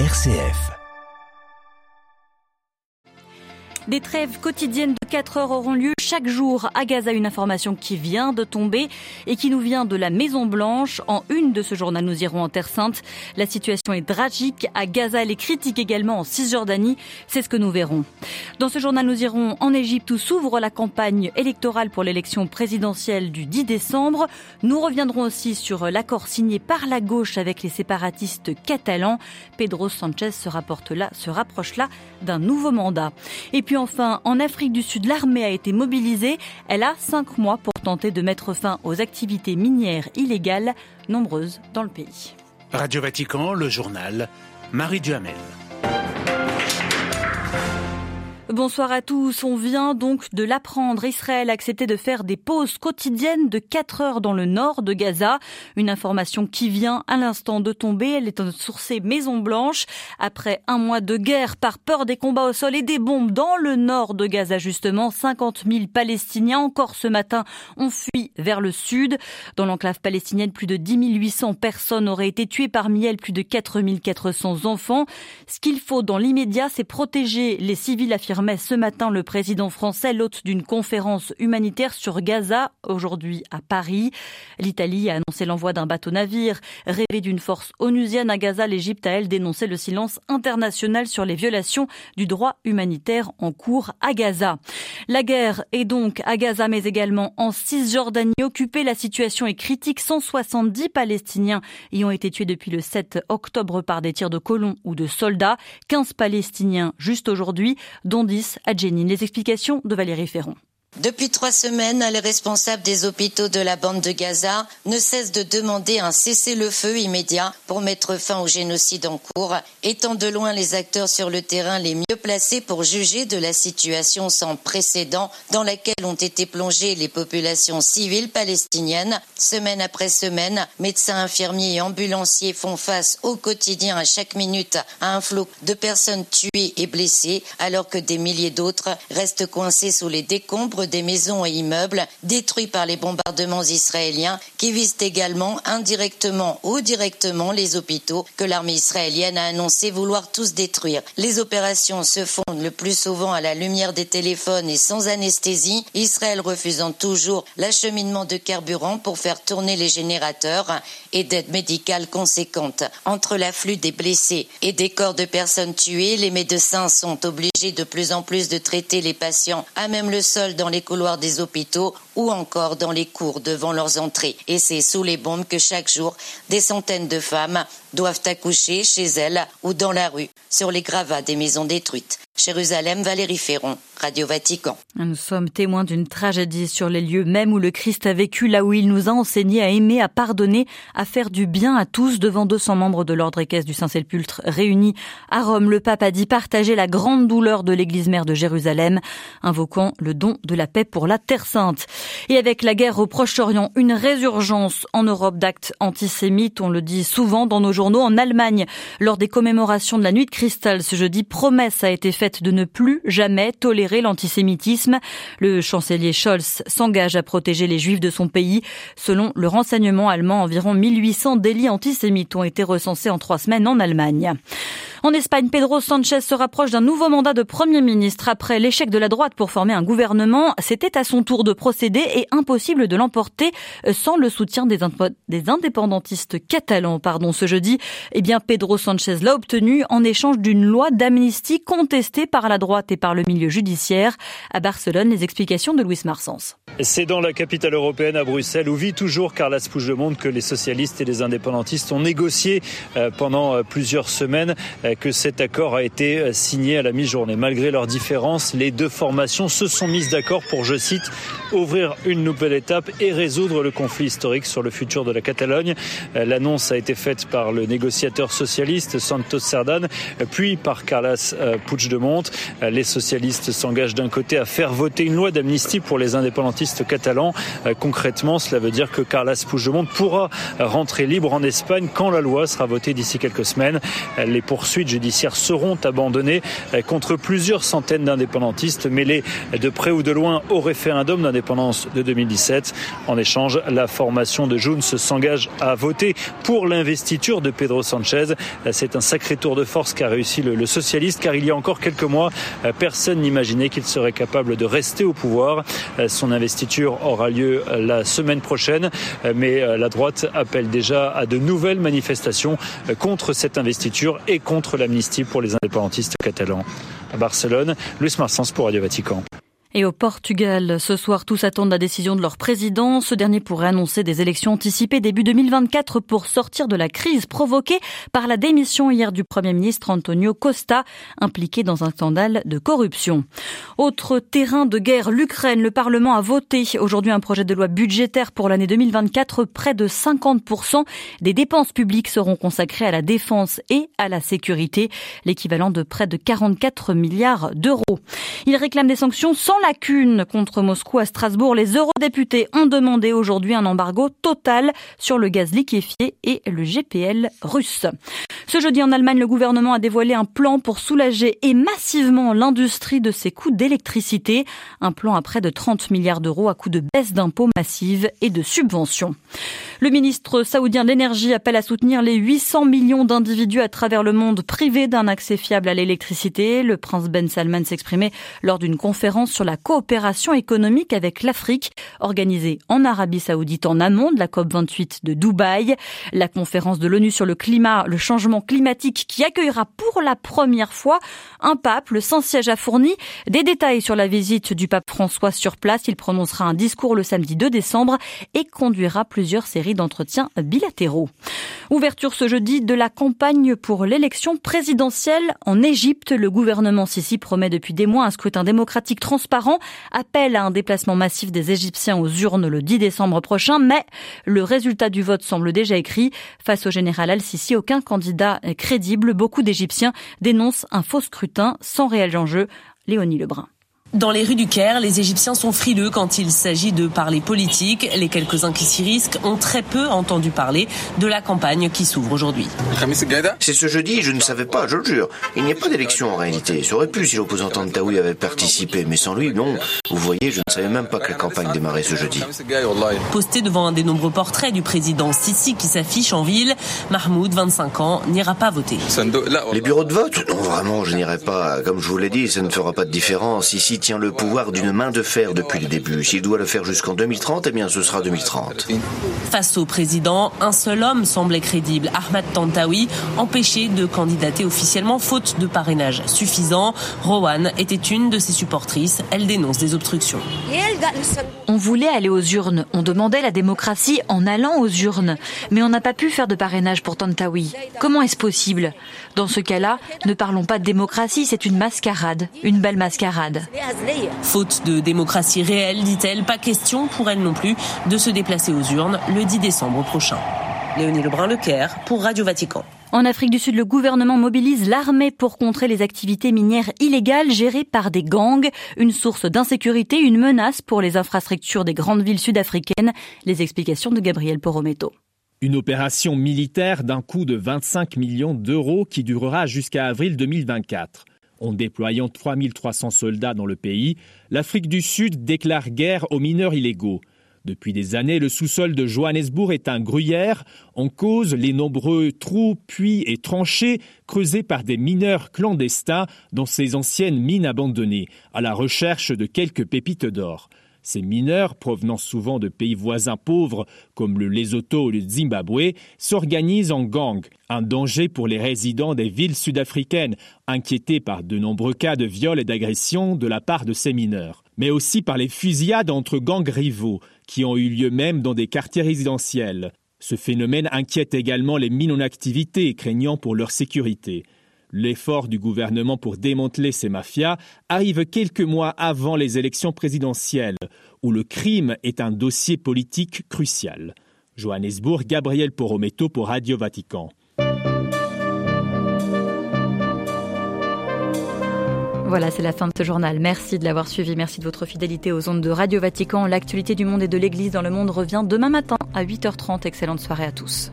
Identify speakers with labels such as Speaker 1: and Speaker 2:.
Speaker 1: RCF.
Speaker 2: Des trêves quotidiennes de 4 heures auront lieu chaque jour à Gaza. Une information qui vient de tomber et qui nous vient de la Maison Blanche. En une de ce journal, nous irons en Terre Sainte. La situation est tragique à Gaza. Elle est critique également en Cisjordanie. C'est ce que nous verrons. Dans ce journal, nous irons en Égypte où s'ouvre la campagne électorale pour l'élection présidentielle du 10 décembre. Nous reviendrons aussi sur l'accord signé par la gauche avec les séparatistes catalans. Pedro Sanchez se, rapproche là d'un nouveau mandat. Et puis enfin, en Afrique du Sud, l'armée a été mobilisée. Elle a cinq mois pour tenter de mettre fin aux activités minières illégales, nombreuses dans le pays.
Speaker 3: Radio Vatican, le journal, Marie Duhamel.
Speaker 2: Bonsoir à tous. On vient donc de l'apprendre. Israël a accepté de faire des pauses quotidiennes de 4 heures dans le nord de Gaza. Une information qui vient à l'instant de tomber. Elle est sourcée Maison Blanche. Après un mois de guerre par peur des combats au sol et des bombes dans le nord de Gaza, justement, 50 000 Palestiniens encore ce matin ont fui vers le sud. Dans l'enclave palestinienne, plus de 10 800 personnes auraient été tuées. Parmi elles, plus de 4 400 enfants. Ce qu'il faut dans l'immédiat, c'est protéger les civils affirmés ce matin le président français, l'hôte d'une conférence humanitaire sur Gaza, aujourd'hui à Paris. L'Italie a annoncé l'envoi d'un bateau-navire. Rêvé d'une force onusienne à Gaza, l'Égypte a, elle, dénoncé le silence international sur les violations du droit humanitaire en cours à Gaza. La guerre est donc à Gaza, mais également en Cisjordanie occupée. La situation est critique. 170 Palestiniens y ont été tués depuis le 7 octobre par des tirs de colons ou de soldats. 15 Palestiniens juste aujourd'hui, dont à Jenin. Les explications de Valérie Ferron.
Speaker 4: Depuis trois semaines, les responsables des hôpitaux de la bande de Gaza ne cessent de demander un cessez-le-feu immédiat pour mettre fin au génocide en cours, étant de loin les acteurs sur le terrain les mieux placés pour juger de la situation sans précédent dans laquelle ont été plongées les populations civiles palestiniennes. Semaine après semaine, médecins, infirmiers et ambulanciers font face au quotidien à chaque minute à un flot de personnes tuées et blessées, alors que des milliers d'autres restent coincés sous les décombres des maisons et immeubles détruits par les bombardements israéliens qui visent également indirectement ou directement les hôpitaux que l'armée israélienne a annoncé vouloir tous détruire. Les opérations se font le plus souvent à la lumière des téléphones et sans anesthésie, Israël refusant toujours l'acheminement de carburant pour faire tourner les générateurs et d'aide médicale conséquente. Entre l'afflux des blessés et des corps de personnes tuées, les médecins sont obligés de plus en plus de traiter les patients à même le sol dans les couloirs des hôpitaux ou encore dans les cours devant leurs entrées. Et c'est sous les bombes que chaque jour, des centaines de femmes doivent accoucher chez elles ou dans la rue, sur les gravats des maisons détruites. Jérusalem, Valérie Ferron, Radio Vatican.
Speaker 2: Nous sommes témoins d'une tragédie sur les lieux même où le Christ a vécu, là où il nous a enseigné à aimer, à pardonner, à faire du bien à tous devant 200 membres de l'ordre équestre du Saint-Sépulcre réunis à Rome. Le pape a dit partager la grande douleur de l'église mère de Jérusalem, invoquant le don de la paix pour la Terre Sainte. Et avec la guerre au Proche-Orient, une résurgence en Europe d'actes antisémites, on le dit souvent dans nos journaux, en Allemagne, lors des commémorations de la nuit de cristal ce jeudi, promesse a été faite de ne plus jamais tolérer l'antisémitisme. Le chancelier Scholz s'engage à protéger les juifs de son pays. Selon le renseignement allemand, environ 1800 délits antisémites ont été recensés en trois semaines en Allemagne. En Espagne, Pedro Sanchez se rapproche d'un nouveau mandat de Premier ministre après l'échec de la droite pour former un gouvernement. C'était à son tour de procéder et impossible de l'emporter sans le soutien des, indépendantistes catalans. Pardon, ce jeudi, eh bien, Pedro Sanchez l'a obtenu en échange d'une loi d'amnistie contestée par la droite et par le milieu judiciaire. À Barcelone, les explications de Louis Marsens.
Speaker 5: C'est dans la capitale européenne, à Bruxelles, où vit toujours Carlas Puigdemont que les socialistes et les indépendantistes ont négocié euh, pendant euh, plusieurs semaines euh, que cet accord a été euh, signé à la mi-journée. Malgré leurs différences, les deux formations se sont mises d'accord pour, je cite, ouvrir une nouvelle étape et résoudre le conflit historique sur le futur de la Catalogne. Euh, l'annonce a été faite par le négociateur socialiste Santos Cerdan, puis par Carles euh, Puigdemont. Les socialistes s'engagent d'un côté à faire voter une loi d'amnistie pour les indépendantistes catalans. Concrètement, cela veut dire que Carles Puigdemont pourra rentrer libre en Espagne quand la loi sera votée d'ici quelques semaines. Les poursuites judiciaires seront abandonnées contre plusieurs centaines d'indépendantistes mêlés de près ou de loin au référendum d'indépendance de 2017. En échange, la formation de Junts s'engage à voter pour l'investiture de Pedro Sanchez. C'est un sacré tour de force qu'a réussi le, le, socialiste car il y a encore quelques mois, personne n'imaginait qu'il serait capable de rester au pouvoir. Son investiture aura lieu la semaine prochaine, mais la droite appelle déjà à de nouvelles manifestations contre cette investiture et contre l'amnistie pour les indépendantistes catalans. À Barcelone, Luis Marsens pour Radio Vatican.
Speaker 2: Et au Portugal, ce soir, tous attendent la décision de leur président. Ce dernier pourrait annoncer des élections anticipées début 2024 pour sortir de la crise provoquée par la démission hier du Premier ministre Antonio Costa, impliqué dans un scandale de corruption. Autre terrain de guerre, l'Ukraine. Le Parlement a voté aujourd'hui un projet de loi budgétaire pour l'année 2024. Près de 50% des dépenses publiques seront consacrées à la défense et à la sécurité, l'équivalent de près de 44 milliards d'euros. Il réclame des sanctions sans lacune contre Moscou à Strasbourg. Les eurodéputés ont demandé aujourd'hui un embargo total sur le gaz liquéfié et le GPL russe. Ce jeudi en Allemagne, le gouvernement a dévoilé un plan pour soulager et massivement l'industrie de ses coûts d'électricité. Un plan à près de 30 milliards d'euros à coût de baisse d'impôts massives et de subventions. Le ministre saoudien de l'énergie appelle à soutenir les 800 millions d'individus à travers le monde privés d'un accès fiable à l'électricité. Le prince Ben Salman s'exprimait lors d'une conférence sur la coopération économique avec l'Afrique, organisée en Arabie saoudite en amont de la COP28 de Dubaï. La conférence de l'ONU sur le climat, le changement climatique qui accueillera pour la première fois un pape. Le Saint-Siège a fourni des détails sur la visite du pape François sur place. Il prononcera un discours le samedi 2 décembre et conduira plusieurs séries d'entretiens bilatéraux. Ouverture ce jeudi de la campagne pour l'élection présidentielle en Égypte. Le gouvernement Sisi promet depuis des mois un scrutin démocratique transparent, appelle à un déplacement massif des Égyptiens aux urnes le 10 décembre prochain, mais le résultat du vote semble déjà écrit. Face au général Al-Sisi, aucun candidat crédible. Beaucoup d'Égyptiens dénoncent un faux scrutin sans réel enjeu. Léonie Lebrun.
Speaker 1: Dans les rues du Caire, les Égyptiens sont frileux quand il s'agit de parler politique. Les quelques-uns qui s'y risquent ont très peu entendu parler de la campagne qui s'ouvre aujourd'hui.
Speaker 6: C'est ce jeudi, je ne savais pas, je le jure. Il n'y a pas d'élection en réalité. Ça aurait pu si l'opposant Tantaoui avait participé, mais sans lui, non. Vous voyez, je ne savais même pas que la campagne démarrait ce jeudi.
Speaker 1: Posté devant un des nombreux portraits du président Sisi qui s'affiche en ville, Mahmoud, 25 ans, n'ira pas voter.
Speaker 6: Les bureaux de vote Non, vraiment, je n'irai pas. Comme je vous l'ai dit, ça ne fera pas de différence. Ici, tient le pouvoir d'une main de fer depuis le début. S'il doit le faire jusqu'en 2030, eh bien ce sera 2030.
Speaker 1: Face au président, un seul homme semblait crédible, Ahmad Tantawi, empêché de candidater officiellement faute de parrainage suffisant. Rowan était une de ses supportrices. Elle dénonce des obstructions.
Speaker 2: On voulait aller aux urnes. On demandait la démocratie en allant aux urnes. Mais on n'a pas pu faire de parrainage pour Tantawi. Comment est-ce possible? Dans ce cas-là, ne parlons pas de démocratie, c'est une mascarade. Une belle mascarade.
Speaker 1: Faute de démocratie réelle, dit-elle, pas question pour elle non plus de se déplacer aux urnes le 10 décembre prochain. Léonie Lebrun-Lecaire pour Radio Vatican.
Speaker 2: En Afrique du Sud, le gouvernement mobilise l'armée pour contrer les activités minières illégales gérées par des gangs, une source d'insécurité, une menace pour les infrastructures des grandes villes sud-africaines. Les explications de Gabriel Porometo.
Speaker 7: Une opération militaire d'un coût de 25 millions d'euros qui durera jusqu'à avril 2024. En déployant 3300 soldats dans le pays, l'Afrique du Sud déclare guerre aux mineurs illégaux. Depuis des années, le sous-sol de Johannesburg est un gruyère. En cause, les nombreux trous, puits et tranchées creusés par des mineurs clandestins dans ces anciennes mines abandonnées, à la recherche de quelques pépites d'or. Ces mineurs, provenant souvent de pays voisins pauvres comme le Lesotho ou le Zimbabwe, s'organisent en gangs, un danger pour les résidents des villes sud-africaines, inquiétés par de nombreux cas de viols et d'agressions de la part de ces mineurs, mais aussi par les fusillades entre gangs rivaux, qui ont eu lieu même dans des quartiers résidentiels. Ce phénomène inquiète également les mines en activité, craignant pour leur sécurité. L'effort du gouvernement pour démanteler ces mafias arrive quelques mois avant les élections présidentielles, où le crime est un dossier politique crucial. Johannesburg, Gabriel Porometo pour Radio Vatican.
Speaker 2: Voilà, c'est la fin de ce journal. Merci de l'avoir suivi. Merci de votre fidélité aux ondes de Radio Vatican. L'actualité du monde et de l'Église dans le monde revient demain matin à 8h30. Excellente soirée à tous.